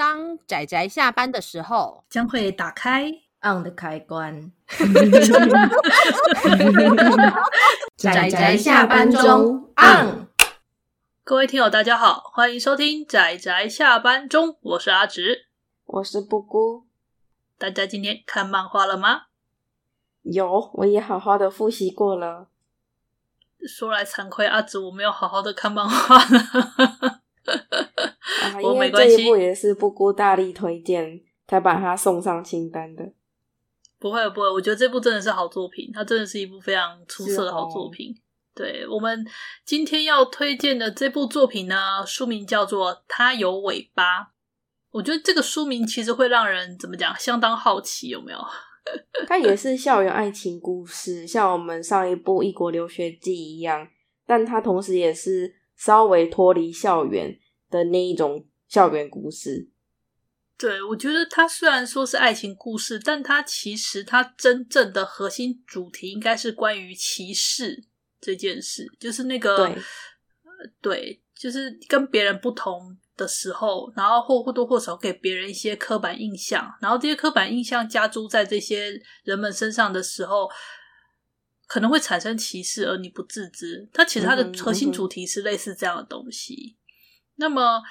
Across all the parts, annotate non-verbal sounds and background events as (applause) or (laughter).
当仔仔下班的时候，将会打开 on 的开关。(laughs) 仔仔下班中 on。各位听友，大家好，欢迎收听仔仔下班中，我是阿直，我是布姑。大家今天看漫画了吗？有，我也好好的复习过了。说来惭愧，阿直我没有好好的看漫画 (laughs) 呢。啊，因为这一部也是不姑大力推荐，才把它送上清单的。不会不会，我觉得这部真的是好作品，它真的是一部非常出色的好作品。哦、对，我们今天要推荐的这部作品呢，书名叫做《它有尾巴》。我觉得这个书名其实会让人怎么讲，相当好奇，有没有？(laughs) 它也是校园爱情故事，像我们上一部《异国留学记》一样，但它同时也是稍微脱离校园。的那一种校园故事，对，我觉得它虽然说是爱情故事，但它其实它真正的核心主题应该是关于歧视这件事，就是那个对，对，就是跟别人不同的时候，然后或或多或少给别人一些刻板印象，然后这些刻板印象加诸在这些人们身上的时候，可能会产生歧视，而你不自知。它其实它的核心主题是类似这样的东西。嗯那么，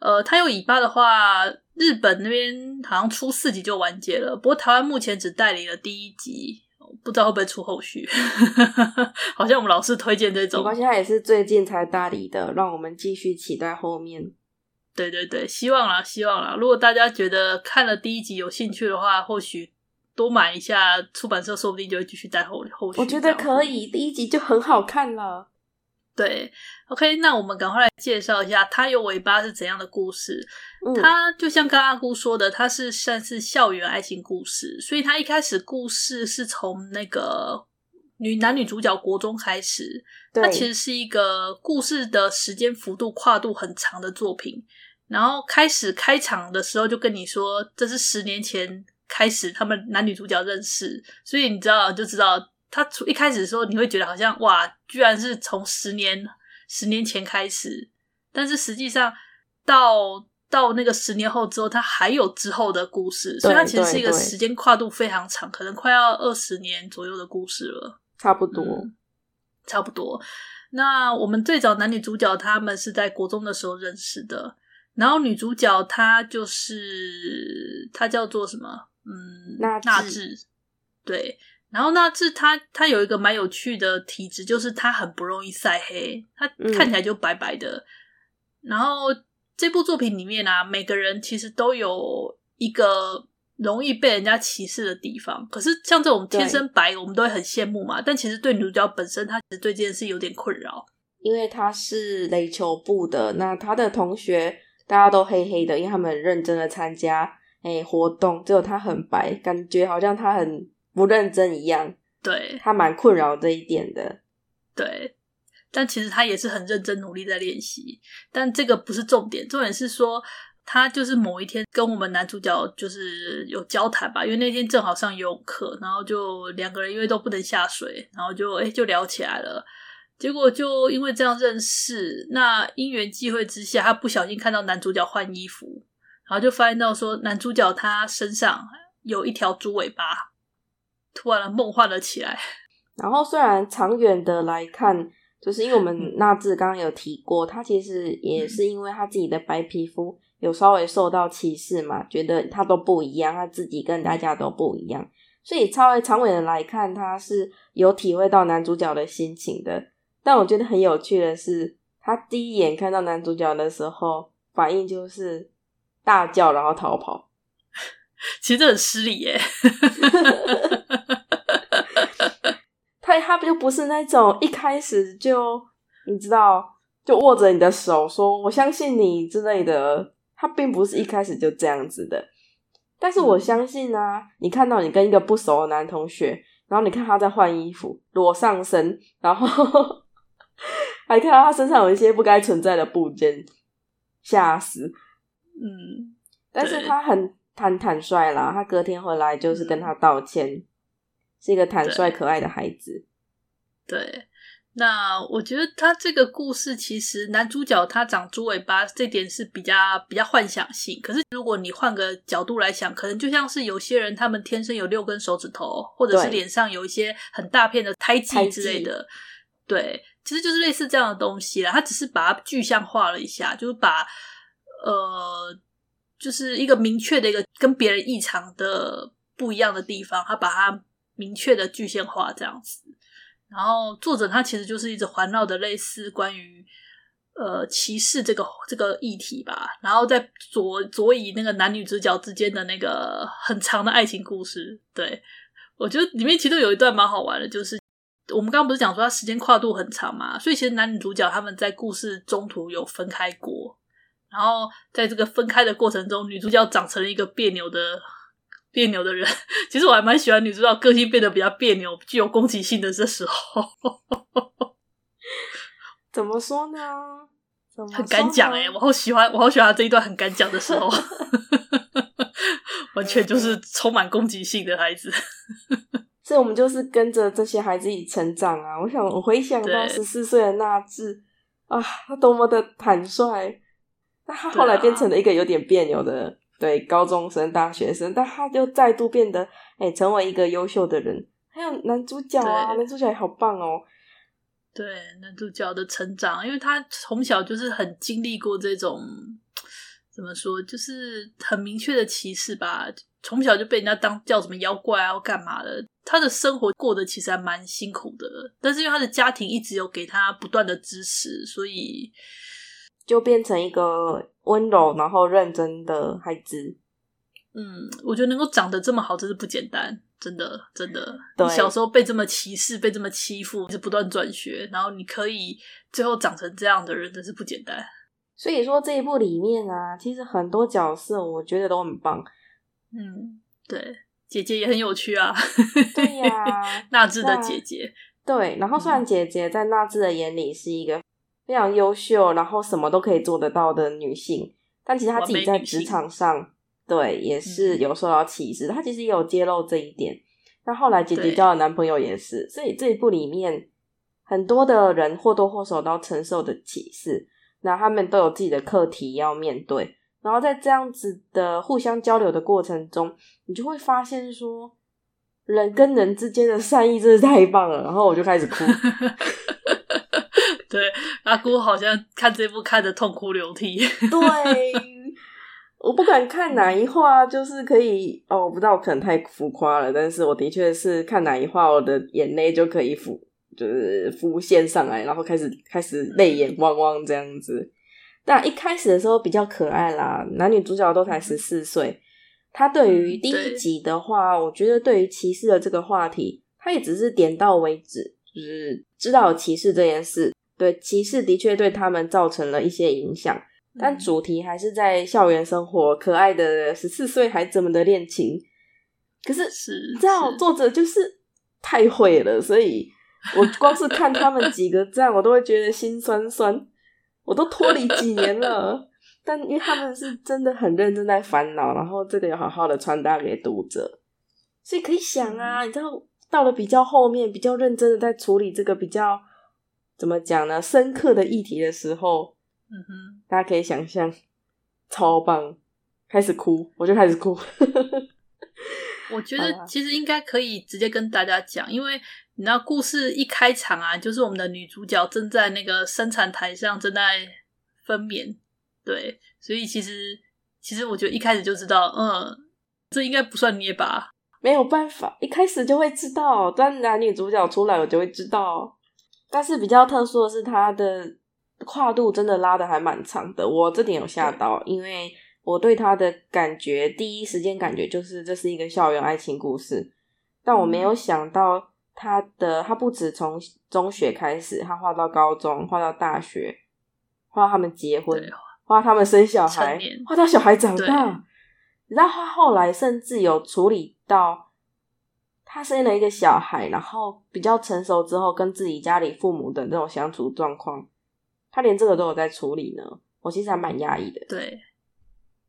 呃，它有尾巴的话，日本那边好像出四集就完结了。不过台湾目前只代理了第一集，不知道会不会出后续。(laughs) 好像我们老是推荐这种，没关系，它也是最近才代理的，让我们继续期待后面。对对对，希望啦，希望啦。如果大家觉得看了第一集有兴趣的话，或许多买一下，出版社说不定就会继续带后后续。我觉得可以，第一集就很好看了。对，OK，那我们赶快来介绍一下《它有尾巴》是怎样的故事。嗯、它就像刚刚阿姑说的，它是算是校园爱情故事，所以它一开始故事是从那个女男女主角国中开始。它其实是一个故事的时间幅度跨度很长的作品。然后开始开场的时候就跟你说，这是十年前开始他们男女主角认识，所以你知道就知道。他从一开始的时候，你会觉得好像哇，居然是从十年十年前开始，但是实际上到到那个十年后之后，他还有之后的故事，所以它其实是一个时间跨度非常长，可能快要二十年左右的故事了，差不多，嗯，差不多。那我们最早男女主角他们是在国中的时候认识的，然后女主角她就是她叫做什么？嗯，娜娜智，对。然后那是他，他有一个蛮有趣的体质，就是他很不容易晒黑，他看起来就白白的。嗯、然后这部作品里面啊，每个人其实都有一个容易被人家歧视的地方。可是像这种天生白，我们都会很羡慕嘛。但其实对女主角本身，她其实对这件事有点困扰，因为她是垒球部的，那她的同学大家都黑黑的，因为他们很认真的参加诶活动，只有她很白，感觉好像她很。不认真一样，对，他蛮困扰这一点的，对，但其实他也是很认真努力在练习，但这个不是重点，重点是说他就是某一天跟我们男主角就是有交谈吧，因为那天正好上游泳课，然后就两个人因为都不能下水，然后就诶就聊起来了，结果就因为这样认识，那因缘际会之下，他不小心看到男主角换衣服，然后就发现到说男主角他身上有一条猪尾巴。突然梦幻了起来。(laughs) 然后，虽然长远的来看，就是因为我们娜智刚刚有提过，他其实也是因为他自己的白皮肤有稍微受到歧视嘛，觉得他都不一样，他自己跟大家都不一样，所以稍微长远的来看，他是有体会到男主角的心情的。但我觉得很有趣的是，他第一眼看到男主角的时候，反应就是大叫，然后逃跑。(laughs) 其实这很失礼耶。(laughs) 他他就不是那种一开始就你知道就握着你的手说我相信你之类的，他并不是一开始就这样子的。但是我相信啊，你看到你跟一个不熟的男同学，然后你看他在换衣服，裸上身，然后还看到他身上有一些不该存在的部件，吓死。嗯，但是他很。坦坦率啦，他隔天回来就是跟他道歉，嗯、是一个坦率可爱的孩子。对，那我觉得他这个故事其实男主角他长猪尾巴这点是比较比较幻想性。可是如果你换个角度来想，可能就像是有些人他们天生有六根手指头，或者是脸上有一些很大片的胎记之类的。对，其实就是类似这样的东西啦。他只是把它具象化了一下，就是把呃，就是一个明确的一个跟别人异常的不一样的地方，他把它明确的具象化这样子。然后作者他其实就是一直环绕的类似关于呃歧视这个这个议题吧，然后在左左以那个男女主角之间的那个很长的爱情故事。对，我觉得里面其实有一段蛮好玩的，就是我们刚刚不是讲说他时间跨度很长嘛，所以其实男女主角他们在故事中途有分开过，然后在这个分开的过程中，女主角长成了一个别扭的。别扭的人，(laughs) 其实我还蛮喜欢女主角个性变得比较别扭、具有攻击性的这时候。(laughs) 怎么说呢？很敢讲哎、欸，我好喜欢，我好喜欢他这一段很敢讲的时候，(laughs) 完全就是充满攻击性的孩子。所以，我们就是跟着这些孩子一起成长啊！我想，我回想到十四岁的那智啊，他多么的坦率，那他后来变成了一个有点别扭的。对，高中生、大学生，但他就再度变得，哎，成为一个优秀的人。还有男主角啊，男主角也好棒哦。对，男主角的成长，因为他从小就是很经历过这种，怎么说，就是很明确的歧视吧。从小就被人家当叫什么妖怪啊，或干嘛的。他的生活过得其实还蛮辛苦的，但是因为他的家庭一直有给他不断的支持，所以。就变成一个温柔然后认真的孩子。嗯，我觉得能够长得这么好，真是不简单，真的真的。你小时候被这么歧视，被这么欺负，一直不断转学，然后你可以最后长成这样的人，真是不简单。所以说这一部里面啊，其实很多角色我觉得都很棒。嗯，对，姐姐也很有趣啊。对呀、啊，娜智的姐姐。对，然后虽然姐姐在纳智的眼里是一个。非常优秀，然后什么都可以做得到的女性，但其实她自己在职场上，对，也是有受到歧视。她其实也有揭露这一点。那后来姐姐交的男朋友也是，所以这一部里面很多的人或多或少都承受的歧视，那他们都有自己的课题要面对。然后在这样子的互相交流的过程中，你就会发现说，人跟人之间的善意真是太棒了。然后我就开始哭。(laughs) 对，阿姑好像看这部看的痛哭流涕。对，(laughs) 我不管看哪一话，就是可以哦，我不知道可能太浮夸了，但是我的确是看哪一话，我的眼泪就可以浮，就是浮现上来，然后开始开始泪眼汪汪这样子。但一开始的时候比较可爱啦，男女主角都才十四岁。他对于第一集的话，我觉得对于歧视的这个话题，他也只是点到为止，就是知道有歧视这件事。对，歧视的确对他们造成了一些影响，但主题还是在校园生活，可爱的十四岁孩子们的恋情。可是，是你知道作者就是太会了，所以我光是看他们几个这样，我都会觉得心酸酸。我都脱离几年了，但因为他们是真的很认真在烦恼，然后这个有好好的传达给读者，所以可以想啊，你知道到了比较后面，比较认真的在处理这个比较。怎么讲呢？深刻的议题的时候，嗯哼，大家可以想象，超棒，开始哭，我就开始哭。我觉得其实应该可以直接跟大家讲，因为你知道，故事一开场啊，就是我们的女主角正在那个生产台上正在分娩，对，所以其实其实我觉得一开始就知道，嗯，这应该不算捏吧？没有办法，一开始就会知道，当男女主角出来，我就会知道。但是比较特殊的是，它的跨度真的拉的还蛮长的，我这点有吓到，因为我对它的感觉，第一时间感觉就是这是一个校园爱情故事，但我没有想到它的，它不止从中学开始，它画到高中，画到大学，画到他们结婚，画到他们生小孩，画到小孩长大，然后他后来甚至有处理到。他生了一个小孩，然后比较成熟之后，跟自己家里父母的那种相处状况，他连这个都有在处理呢。我其实还蛮压抑的。对，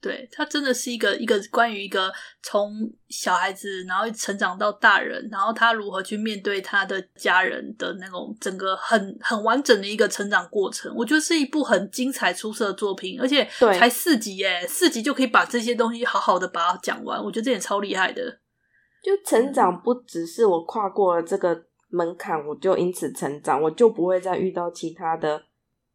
对，他真的是一个一个关于一个从小孩子然后成长到大人，然后他如何去面对他的家人的那种整个很很完整的一个成长过程。我觉得是一部很精彩出色的作品，而且才四集耶，四集就可以把这些东西好好的把它讲完。我觉得这点超厉害的。就成长不只是我跨过了这个门槛，我就因此成长，我就不会再遇到其他的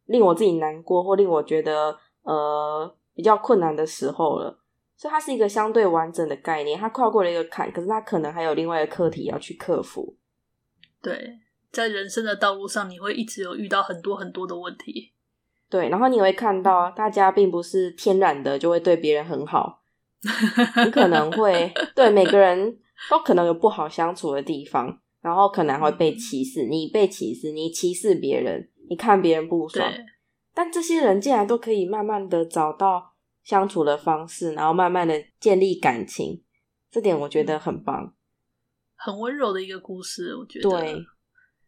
令我自己难过或令我觉得呃。比较困难的时候了，所以它是一个相对完整的概念。它跨过了一个坎，可是它可能还有另外一个课题要去克服。对，在人生的道路上，你会一直有遇到很多很多的问题。对，然后你会看到大家并不是天然的就会对别人很好，(laughs) 你可能会对每个人都可能有不好相处的地方，然后可能会被歧视。你被歧视，你歧视别人，你看别人不爽。但这些人竟然都可以慢慢的找到相处的方式，然后慢慢的建立感情，这点我觉得很棒，很温柔的一个故事。我觉得，对，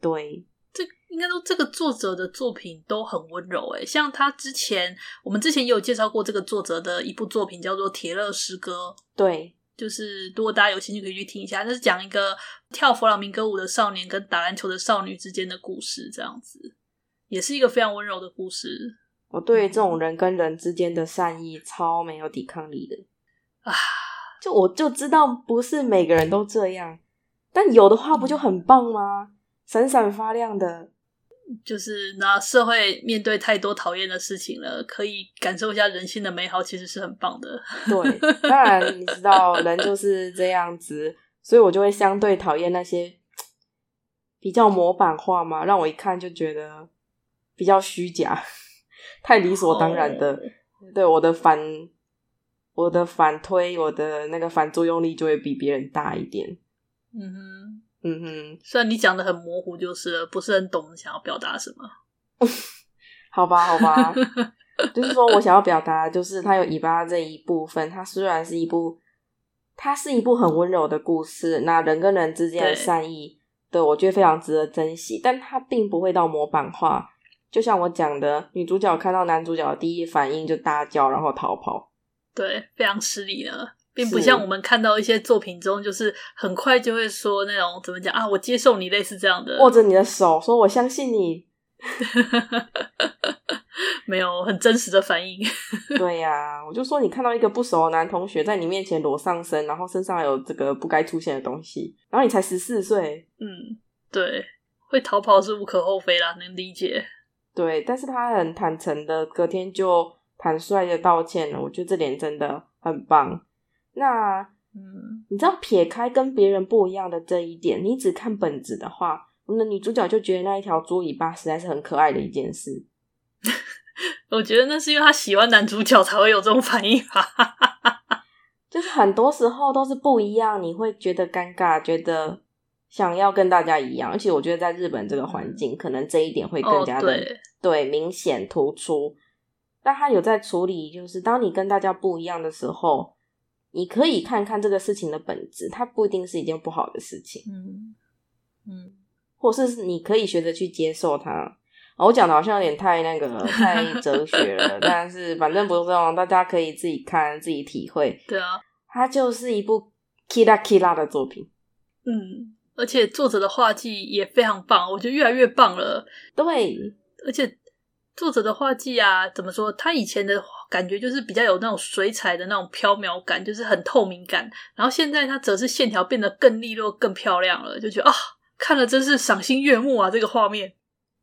对，这应该说这个作者的作品都很温柔。诶，像他之前，我们之前也有介绍过这个作者的一部作品，叫做《铁勒诗歌》。对，就是如果大家有兴趣可以去听一下，那是讲一个跳弗朗明哥舞的少年跟打篮球的少女之间的故事，这样子。也是一个非常温柔的故事。我对这种人跟人之间的善意超没有抵抗力的 (sighs) 啊！就我就知道不是每个人都这样，但有的话不就很棒吗？闪闪发亮的，就是那社会面对太多讨厌的事情了，可以感受一下人性的美好，其实是很棒的。对，当然你知道人就是这样子，所以我就会相对讨厌那些比较模板化嘛，让我一看就觉得。比较虚假，太理所当然的，oh. 对我的反，我的反推，我的那个反作用力就会比别人大一点。嗯哼，嗯哼，虽然你讲的很模糊，就是不是很懂你想要表达什么。(laughs) 好吧，好吧，(laughs) 就是说我想要表达，就是它有尾巴这一部分，它虽然是一部，它是一部很温柔的故事，那人跟人之间的善意，对，对我觉得非常值得珍惜，但它并不会到模板化。就像我讲的，女主角看到男主角的第一反应就大叫，然后逃跑，对，非常失礼呢，并不像我们看到一些作品中，就是很快就会说那种怎么讲啊，我接受你，类似这样的，握着你的手说我相信你，(laughs) 没有很真实的反应。(laughs) 对呀、啊，我就说你看到一个不熟的男同学在你面前裸上身，然后身上还有这个不该出现的东西，然后你才十四岁，嗯，对，会逃跑是无可厚非啦，能理解。对，但是他很坦诚的，隔天就坦率的道歉了。我觉得这点真的很棒。那，嗯，你知道撇开跟别人不一样的这一点，你只看本子的话，我们的女主角就觉得那一条猪尾巴实在是很可爱的一件事。(laughs) 我觉得那是因为她喜欢男主角才会有这种反应吧。就是很多时候都是不一样，你会觉得尴尬，觉得。想要跟大家一样，而且我觉得在日本这个环境，可能这一点会更加的、对明显突出。但他有在处理，就是当你跟大家不一样的时候，你可以看看这个事情的本质，它不一定是一件不好的事情。嗯嗯，或是你可以学着去接受它。我讲的好像有点太那个 (laughs) 太哲学了，但是反正不是这样，大家可以自己看自己体会。(laughs) 对啊，它就是一部 kira kira 的作品。嗯。而且作者的画技也非常棒，我觉得越来越棒了。对，而且作者的画技啊，怎么说？他以前的感觉就是比较有那种水彩的那种飘渺感，就是很透明感。然后现在它则是线条变得更利落、更漂亮了，就觉得啊，看了真是赏心悦目啊！这个画面，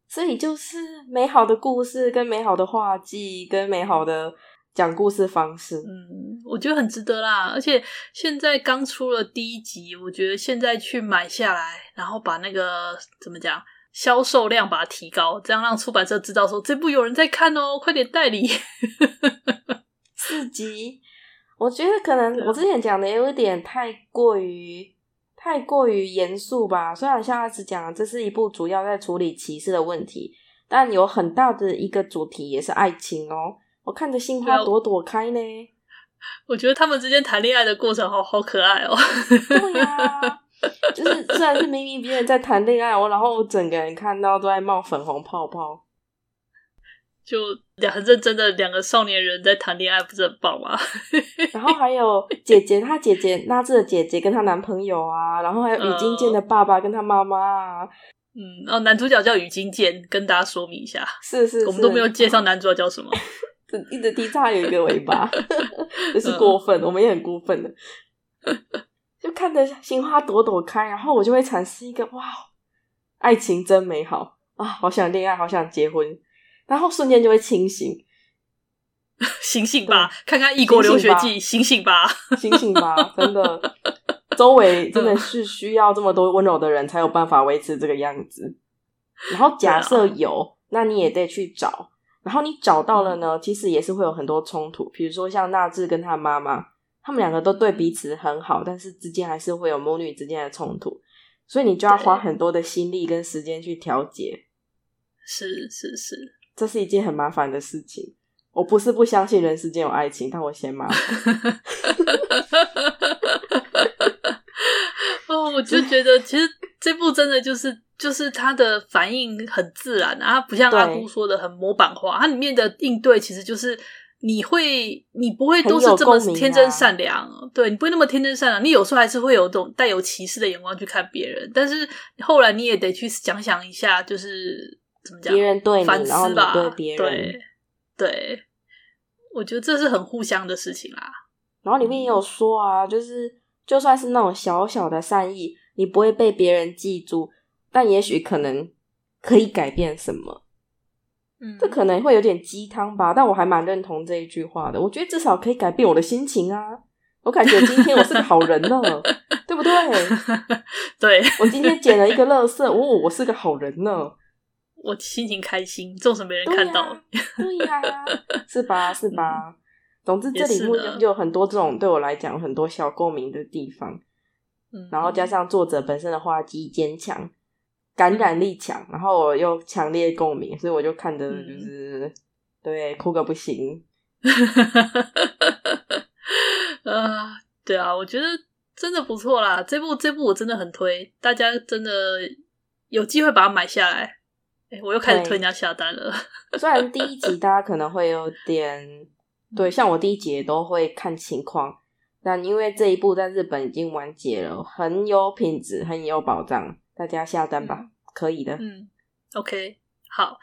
所以就是美好的故事，跟美好的画技，跟美好的。讲故事方式，嗯，我觉得很值得啦。而且现在刚出了第一集，我觉得现在去买下来，然后把那个怎么讲销售量把它提高，这样让出版社知道说这部有人在看哦，快点代理。四集，我觉得可能我之前讲的有一点太过于太过于严肃吧。虽然像他只讲这是一部主要在处理歧视的问题，但有很大的一个主题也是爱情哦。我看着心花朵朵开呢，我觉得他们之间谈恋爱的过程好好可爱哦。对呀、啊，(laughs) 就是虽然是明明别人在谈恋爱，我然后我整个人看到都在冒粉红泡泡。就两很认真的两个少年人在谈恋爱，不是很棒吗？(laughs) 然后还有姐姐，她姐姐娜智的姐姐跟她男朋友啊，然后还有宇金健的爸爸跟他妈妈啊。嗯，哦，男主角叫宇金健，跟大家说明一下。是是是，我们都没有介绍男主角叫什么。(laughs) 一直提他有一个尾巴，这是过分，嗯、我们也很过分的。就看着心花朵朵开，然后我就会产生一个哇，爱情真美好啊，好想恋爱，好想结婚。然后瞬间就会清醒，(laughs) 醒醒吧，看看异国留学记，醒醒吧，醒醒吧，真的，(laughs) 周围真的是需要这么多温柔的人才有办法维持这个样子。然后假设有，那你也得去找。然后你找到了呢，其实也是会有很多冲突，比如说像纳智跟他妈妈，他们两个都对彼此很好，但是之间还是会有母女之间的冲突，所以你就要花很多的心力跟时间去调节。是是是。这是一件很麻烦的事情。我不是不相信人世间有爱情，但我嫌麻烦。(laughs) 哦，我就觉得其实这部真的就是就是他的反应很自然啊，不像阿姑说的很模板化。它里面的应对其实就是你会，你不会都是这么天真善良，啊、对你不会那么天真善良。你有时候还是会有这种带有歧视的眼光去看别人，但是后来你也得去想想一下，就是。怎么讲？别人对你，反思吧，对别人，对，对，我觉得这是很互相的事情啦。然后里面也有说啊，就是就算是那种小小的善意，你不会被别人记住，但也许可能可以改变什么。嗯，这可能会有点鸡汤吧，但我还蛮认同这一句话的。我觉得至少可以改变我的心情啊。我感觉今天我是个好人呢，(laughs) 对不对？对，我今天捡了一个垃圾，哦，我是个好人呢。我心情开心，纵使没人看到，对呀、啊啊，是吧？是吧？嗯、总之，这里面就有很多这种对我来讲很多小共鸣的地方。嗯，然后加上作者本身的画技坚强，感染力强，然后我又强烈共鸣，所以我就看的就是、嗯、对哭个不行。(laughs) 啊，对啊，我觉得真的不错啦，这部这部我真的很推，大家真的有机会把它买下来。我又开始推人家下单了。虽然第一集 (laughs) 大家可能会有点对，像我第一集也都会看情况，但因为这一部在日本已经完结了，很有品质，很有保障，大家下单吧，可以的。嗯，OK，好，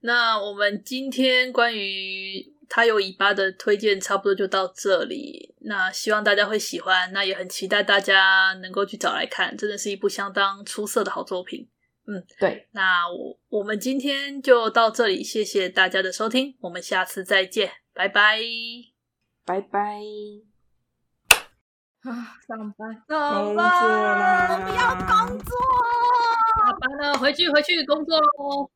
那我们今天关于他有尾巴的推荐差不多就到这里。那希望大家会喜欢，那也很期待大家能够去找来看，真的是一部相当出色的好作品。嗯，对，那我我们今天就到这里，谢谢大家的收听，我们下次再见，拜拜，拜拜。啊，上班，上班，我不要工作，下班了，回去回去工作喽。